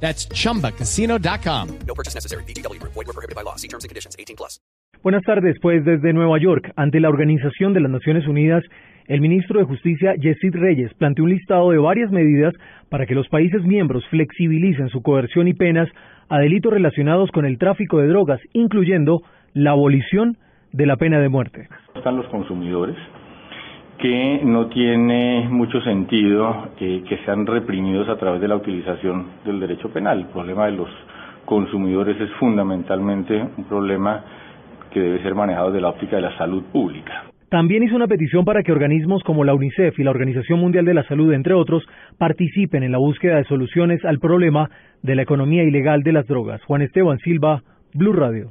That's chumbacasino.com. No purchase necessary. BGW. Void were prohibited by law. See terms and conditions. 18 plus. Buenas tardes, pues desde Nueva York, ante la Organización de las Naciones Unidas, el ministro de Justicia, Yesid Reyes, planteó un listado de varias medidas para que los países miembros flexibilicen su coerción y penas a delitos relacionados con el tráfico de drogas, incluyendo la abolición de la pena de muerte. Están los consumidores, que no tiene mucho sentido eh, que sean reprimidos a través de la utilización del derecho penal. El problema de los consumidores es fundamentalmente un problema que debe ser manejado desde la óptica de la salud pública. También hizo una petición para que organismos como la UNICEF y la Organización Mundial de la Salud, entre otros, participen en la búsqueda de soluciones al problema de la economía ilegal de las drogas. Juan Esteban Silva, Blue Radio.